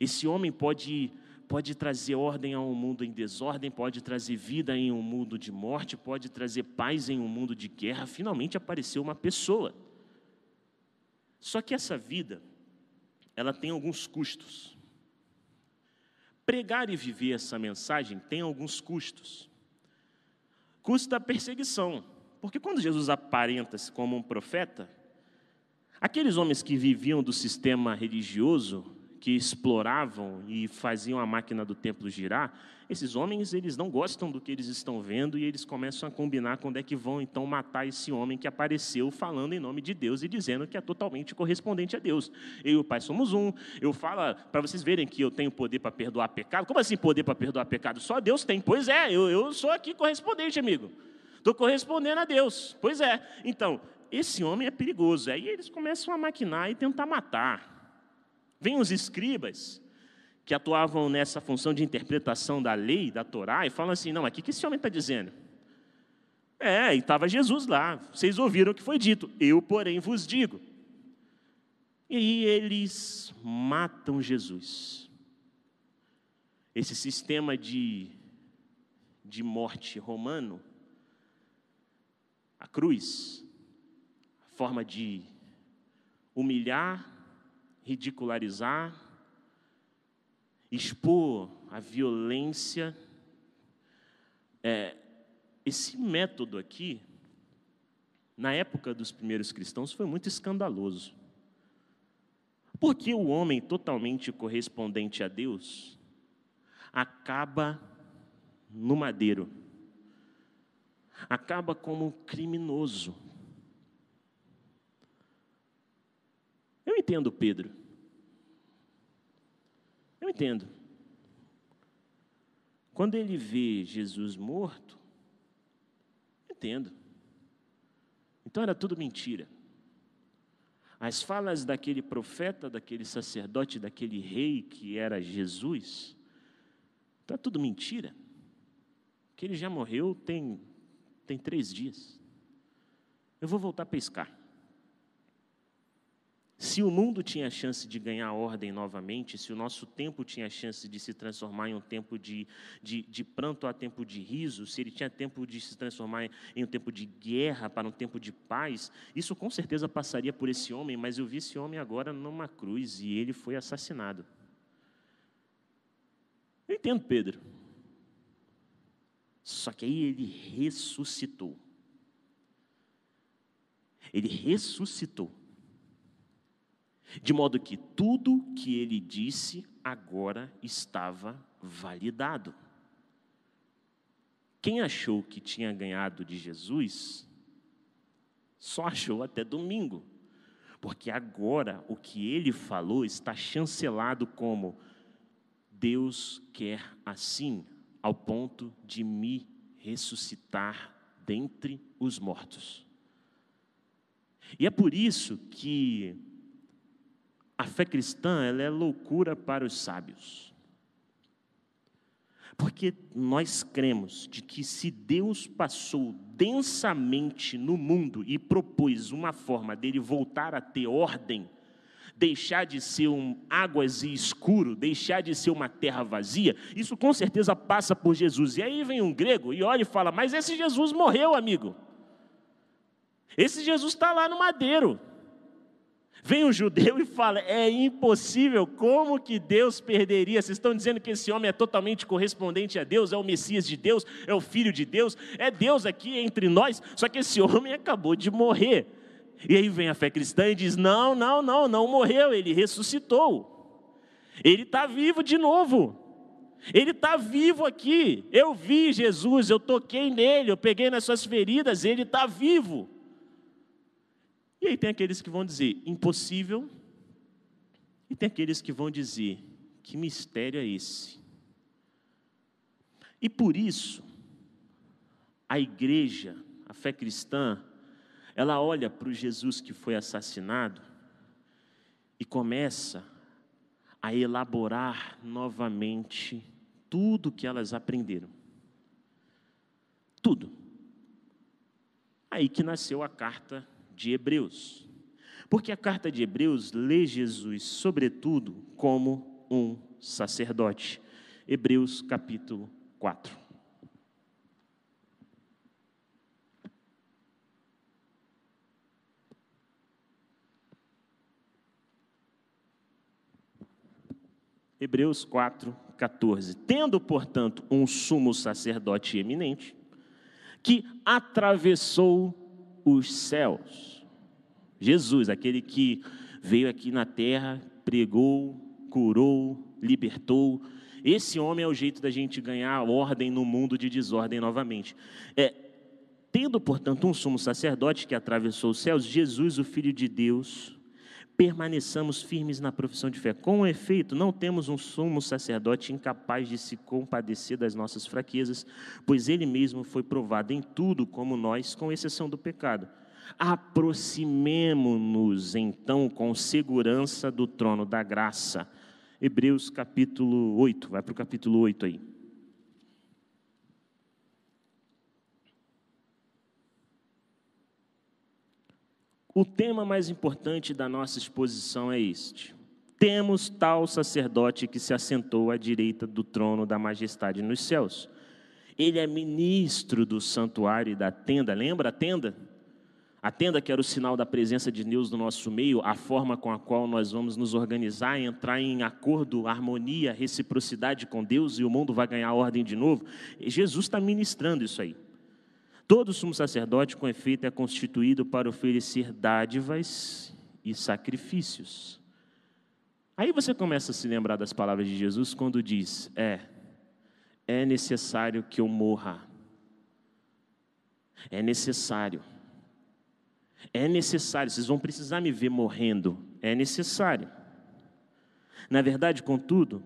Esse homem pode, pode trazer ordem a um mundo em desordem, pode trazer vida em um mundo de morte, pode trazer paz em um mundo de guerra. Finalmente apareceu uma pessoa. Só que essa vida, ela tem alguns custos. Pregar e viver essa mensagem tem alguns custos custa a perseguição. Porque quando Jesus aparenta-se como um profeta, aqueles homens que viviam do sistema religioso, que exploravam e faziam a máquina do templo girar, esses homens eles não gostam do que eles estão vendo e eles começam a combinar quando é que vão então matar esse homem que apareceu falando em nome de Deus e dizendo que é totalmente correspondente a Deus. Eu e o Pai somos um. Eu falo para vocês verem que eu tenho poder para perdoar pecado. Como assim poder para perdoar pecado? Só Deus tem. Pois é, eu, eu sou aqui correspondente, amigo. Estou correspondendo a Deus. Pois é. Então, esse homem é perigoso. Aí eles começam a maquinar e tentar matar. Vêm os escribas, que atuavam nessa função de interpretação da lei, da Torá, e falam assim: não, aqui que esse homem está dizendo? É, e estava Jesus lá, vocês ouviram o que foi dito, eu, porém, vos digo. E aí eles matam Jesus. Esse sistema de, de morte romano, a cruz, a forma de humilhar, ridicularizar, expor a violência. É, esse método aqui, na época dos primeiros cristãos, foi muito escandaloso. Porque o homem totalmente correspondente a Deus acaba no madeiro, acaba como criminoso, Eu entendo Pedro. Eu entendo. Quando ele vê Jesus morto, entendo. Então era tudo mentira. As falas daquele profeta, daquele sacerdote, daquele rei que era Jesus, está tudo mentira. Que ele já morreu tem, tem três dias. Eu vou voltar a pescar. Se o mundo tinha chance de ganhar ordem novamente, se o nosso tempo tinha chance de se transformar em um tempo de, de, de, pranto a tempo de riso, se ele tinha tempo de se transformar em um tempo de guerra para um tempo de paz, isso com certeza passaria por esse homem, mas eu vi esse homem agora numa cruz e ele foi assassinado. Eu entendo Pedro. Só que aí ele ressuscitou. Ele ressuscitou de modo que tudo que ele disse agora estava validado. Quem achou que tinha ganhado de Jesus, só achou até domingo, porque agora o que ele falou está chancelado como Deus quer assim, ao ponto de me ressuscitar dentre os mortos. E é por isso que a fé cristã ela é loucura para os sábios. Porque nós cremos de que se Deus passou densamente no mundo e propôs uma forma dele voltar a ter ordem, deixar de ser um águas e escuro, deixar de ser uma terra vazia, isso com certeza passa por Jesus. E aí vem um grego e olha e fala: Mas esse Jesus morreu, amigo. Esse Jesus está lá no madeiro. Vem um judeu e fala: é impossível, como que Deus perderia? Vocês estão dizendo que esse homem é totalmente correspondente a Deus, é o Messias de Deus, é o Filho de Deus, é Deus aqui entre nós, só que esse homem acabou de morrer. E aí vem a fé cristã e diz: não, não, não, não morreu, ele ressuscitou, ele está vivo de novo. Ele está vivo aqui. Eu vi Jesus, eu toquei nele, eu peguei nas suas feridas, ele está vivo. E aí tem aqueles que vão dizer impossível, e tem aqueles que vão dizer que mistério é esse? E por isso, a igreja, a fé cristã, ela olha para o Jesus que foi assassinado e começa a elaborar novamente tudo que elas aprenderam. Tudo. Aí que nasceu a carta de Hebreus. Porque a carta de Hebreus lê Jesus, sobretudo, como um sacerdote. Hebreus capítulo 4. Hebreus 4, 14. Tendo, portanto, um sumo sacerdote eminente, que atravessou os céus. Jesus, aquele que veio aqui na terra, pregou, curou, libertou. Esse homem é o jeito da gente ganhar ordem no mundo de desordem novamente. É, tendo, portanto, um sumo sacerdote que atravessou os céus, Jesus, o Filho de Deus, permaneçamos firmes na profissão de fé. Com efeito, não temos um sumo sacerdote incapaz de se compadecer das nossas fraquezas, pois ele mesmo foi provado em tudo como nós, com exceção do pecado. Aproximemo-nos então com segurança do trono da graça. Hebreus capítulo 8, vai para o capítulo 8 aí. O tema mais importante da nossa exposição é este: temos tal sacerdote que se assentou à direita do trono da majestade nos céus. Ele é ministro do santuário e da tenda, lembra a tenda? A tenda que era o sinal da presença de Deus no nosso meio, a forma com a qual nós vamos nos organizar, entrar em acordo, harmonia, reciprocidade com Deus e o mundo vai ganhar ordem de novo. Jesus está ministrando isso aí. Todo sumo sacerdote, com efeito, é constituído para oferecer dádivas e sacrifícios. Aí você começa a se lembrar das palavras de Jesus quando diz: É, é necessário que eu morra. É necessário. É necessário, vocês vão precisar me ver morrendo. É necessário. Na verdade, contudo,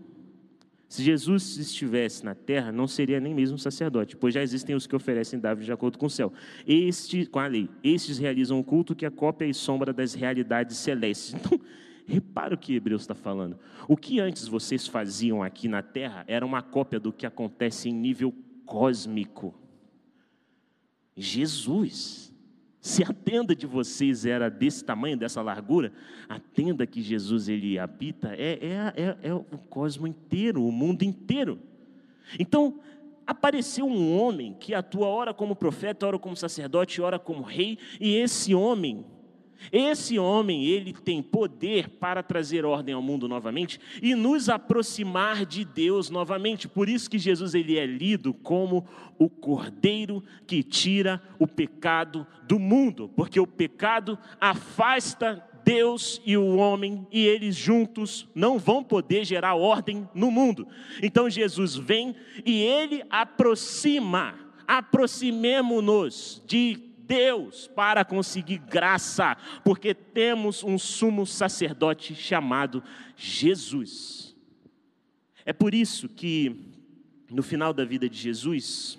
se Jesus estivesse na terra, não seria nem mesmo sacerdote, pois já existem os que oferecem Davi de acordo com o céu. Este, com a lei, estes realizam um culto que é cópia e sombra das realidades celestes. Então, repara o que Hebreus está falando. O que antes vocês faziam aqui na terra era uma cópia do que acontece em nível cósmico. Jesus se a tenda de vocês era desse tamanho, dessa largura, a tenda que Jesus ele habita é, é, é, é o cosmo inteiro, o mundo inteiro. Então, apareceu um homem que atua ora como profeta, ora como sacerdote, ora como rei, e esse homem esse homem, ele tem poder para trazer ordem ao mundo novamente e nos aproximar de Deus novamente. Por isso que Jesus ele é lido como o cordeiro que tira o pecado do mundo, porque o pecado afasta Deus e o homem, e eles juntos não vão poder gerar ordem no mundo. Então Jesus vem e ele aproxima, aproximemo-nos de Deus para conseguir graça, porque temos um sumo sacerdote chamado Jesus. É por isso que, no final da vida de Jesus,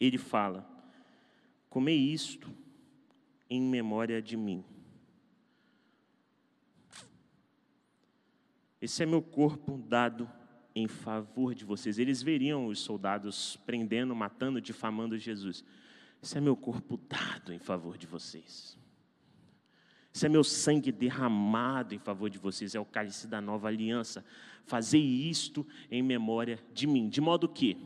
ele fala: Comei isto em memória de mim. Esse é meu corpo dado em favor de vocês. Eles veriam os soldados prendendo, matando, difamando Jesus. Esse é meu corpo dado em favor de vocês. Esse é meu sangue derramado em favor de vocês. É o cálice da nova aliança. Fazei isto em memória de mim. De modo que,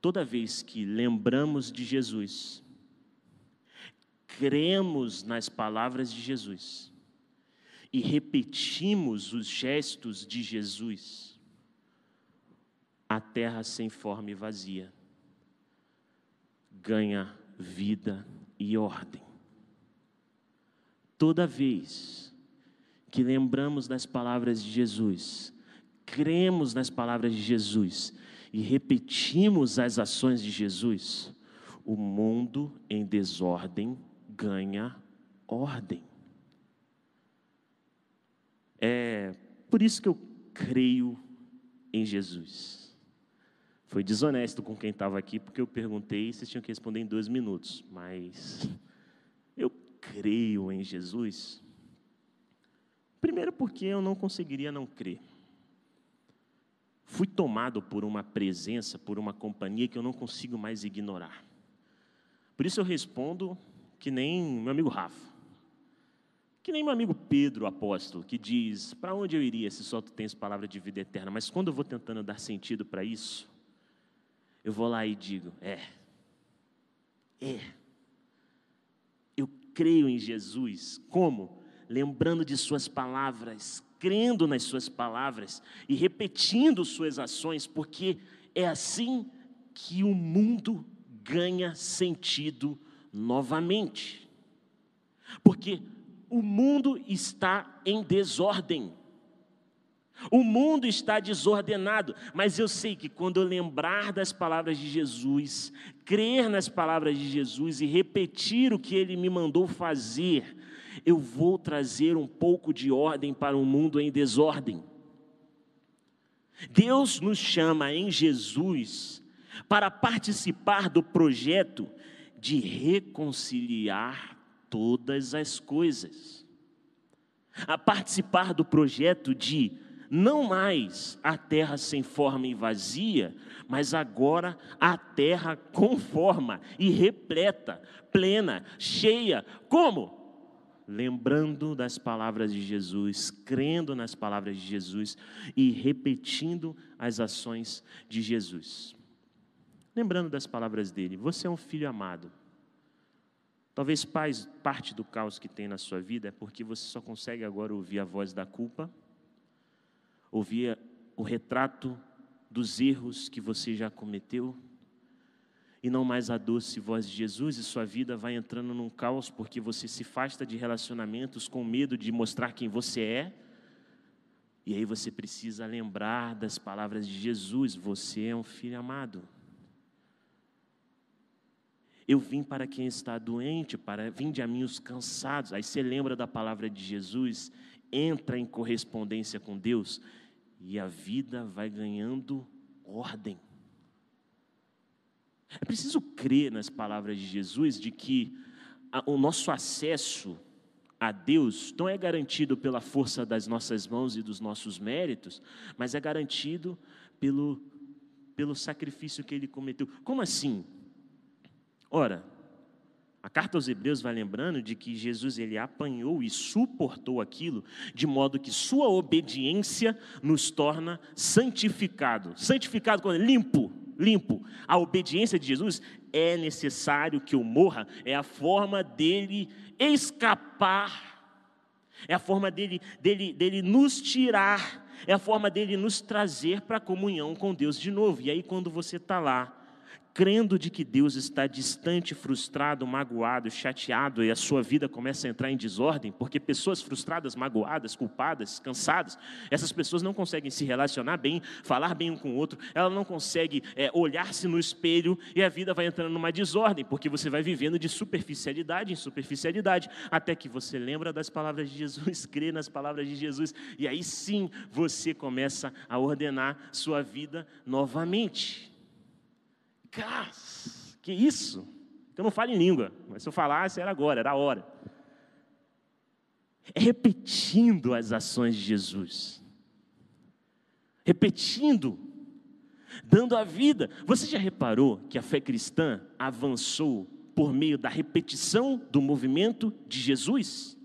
toda vez que lembramos de Jesus, cremos nas palavras de Jesus e repetimos os gestos de Jesus, a terra sem forma e vazia ganha vida e ordem. Toda vez que lembramos das palavras de Jesus, cremos nas palavras de Jesus e repetimos as ações de Jesus, o mundo em desordem ganha ordem. É por isso que eu creio em Jesus. Foi desonesto com quem estava aqui, porque eu perguntei e vocês tinham que responder em dois minutos. Mas eu creio em Jesus. Primeiro, porque eu não conseguiria não crer. Fui tomado por uma presença, por uma companhia que eu não consigo mais ignorar. Por isso eu respondo que nem meu amigo Rafa. Que nem meu amigo Pedro, apóstolo, que diz: Para onde eu iria se só tu tens palavra de vida eterna? Mas quando eu vou tentando dar sentido para isso, eu vou lá e digo: É, é. Eu creio em Jesus. Como? Lembrando de Suas palavras, crendo nas Suas palavras e repetindo Suas ações, porque é assim que o mundo ganha sentido novamente. Porque o mundo está em desordem. O mundo está desordenado, mas eu sei que quando eu lembrar das palavras de Jesus, crer nas palavras de Jesus e repetir o que ele me mandou fazer, eu vou trazer um pouco de ordem para um mundo em desordem. Deus nos chama em Jesus para participar do projeto de reconciliar todas as coisas, a participar do projeto de não mais a terra sem forma e vazia, mas agora a terra com forma e repleta, plena, cheia. Como? Lembrando das palavras de Jesus, crendo nas palavras de Jesus e repetindo as ações de Jesus. Lembrando das palavras dele, você é um filho amado. Talvez parte do caos que tem na sua vida é porque você só consegue agora ouvir a voz da culpa, ouvir o retrato dos erros que você já cometeu, e não mais a doce voz de Jesus, e sua vida vai entrando num caos porque você se afasta de relacionamentos com medo de mostrar quem você é. E aí você precisa lembrar das palavras de Jesus: você é um filho amado. Eu vim para quem está doente, para vinde a mim os cansados. Aí você lembra da palavra de Jesus, entra em correspondência com Deus e a vida vai ganhando ordem. É preciso crer nas palavras de Jesus de que o nosso acesso a Deus não é garantido pela força das nossas mãos e dos nossos méritos, mas é garantido pelo, pelo sacrifício que ele cometeu. Como assim? Ora, a carta aos Hebreus vai lembrando de que Jesus ele apanhou e suportou aquilo, de modo que sua obediência nos torna santificado. Santificado quando limpo, limpo. A obediência de Jesus é necessário que eu morra, é a forma dele escapar, é a forma dele, dele, dele nos tirar, é a forma dele nos trazer para a comunhão com Deus de novo. E aí, quando você está lá, crendo de que Deus está distante, frustrado, magoado, chateado e a sua vida começa a entrar em desordem, porque pessoas frustradas, magoadas, culpadas, cansadas, essas pessoas não conseguem se relacionar bem, falar bem um com o outro, ela não consegue é, olhar-se no espelho e a vida vai entrando numa desordem, porque você vai vivendo de superficialidade em superficialidade, até que você lembra das palavras de Jesus, [laughs] crê nas palavras de Jesus, e aí sim você começa a ordenar sua vida novamente. Gás, que isso? Eu não falo em língua, mas se eu falasse era agora, era a hora. É repetindo as ações de Jesus. repetindo, dando a vida. Você já reparou que a fé cristã avançou por meio da repetição do movimento de Jesus?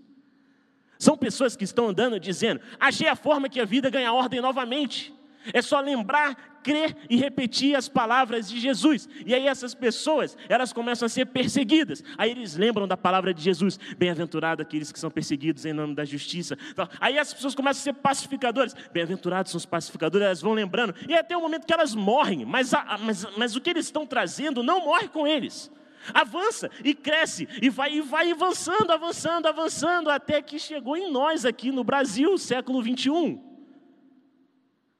São pessoas que estão andando dizendo: achei a forma que a vida ganha ordem novamente. É só lembrar, crer e repetir as palavras de Jesus. E aí essas pessoas, elas começam a ser perseguidas. Aí eles lembram da palavra de Jesus. Bem-aventurado aqueles que são perseguidos em nome da justiça. Então, aí as pessoas começam a ser pacificadores. Bem-aventurados são os pacificadores, elas vão lembrando. E até o momento que elas morrem. Mas, mas, mas o que eles estão trazendo não morre com eles. Avança e cresce e vai, e vai avançando, avançando, avançando, até que chegou em nós aqui no Brasil, século 21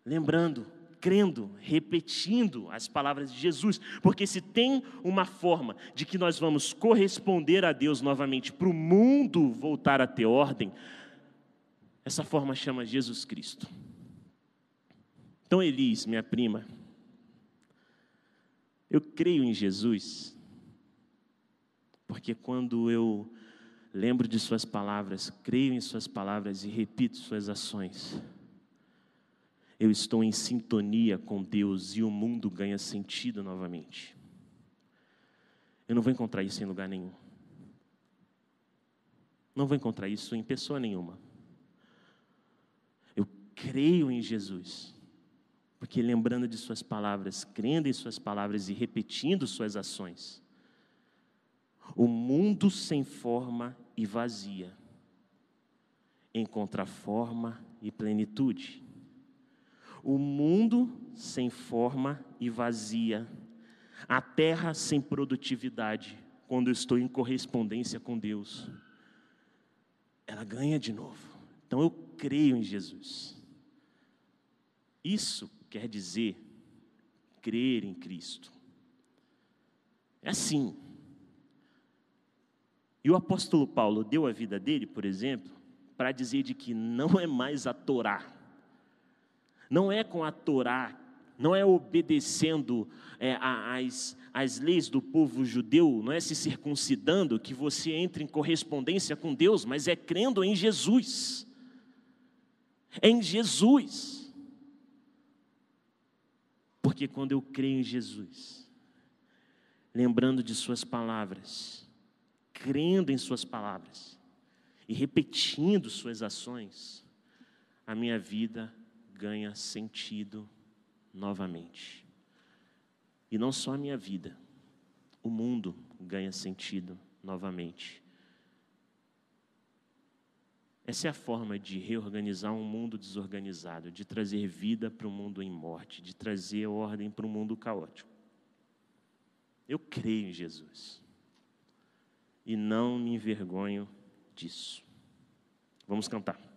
lembrando, crendo, repetindo as palavras de Jesus, porque se tem uma forma de que nós vamos corresponder a Deus novamente, para o mundo voltar a ter ordem, essa forma chama Jesus Cristo. Então, Elis, minha prima, eu creio em Jesus, porque quando eu lembro de Suas palavras, creio em Suas palavras e repito Suas ações, eu estou em sintonia com Deus e o mundo ganha sentido novamente. Eu não vou encontrar isso em lugar nenhum. Não vou encontrar isso em pessoa nenhuma. Eu creio em Jesus, porque lembrando de Suas palavras, crendo em Suas palavras e repetindo Suas ações, o mundo sem forma e vazia encontra forma e plenitude o mundo sem forma e vazia, a terra sem produtividade, quando eu estou em correspondência com Deus, ela ganha de novo. Então eu creio em Jesus. Isso quer dizer crer em Cristo. É assim. E o apóstolo Paulo deu a vida dele, por exemplo, para dizer de que não é mais a Torá não é com a Torá, não é obedecendo é, às, às leis do povo judeu, não é se circuncidando que você entra em correspondência com Deus, mas é crendo em Jesus. É em Jesus. Porque quando eu creio em Jesus, lembrando de Suas palavras, crendo em Suas palavras e repetindo Suas ações, a minha vida ganha sentido novamente. E não só a minha vida, o mundo ganha sentido novamente. Essa é a forma de reorganizar um mundo desorganizado, de trazer vida para um mundo em morte, de trazer ordem para um mundo caótico. Eu creio em Jesus e não me envergonho disso. Vamos cantar.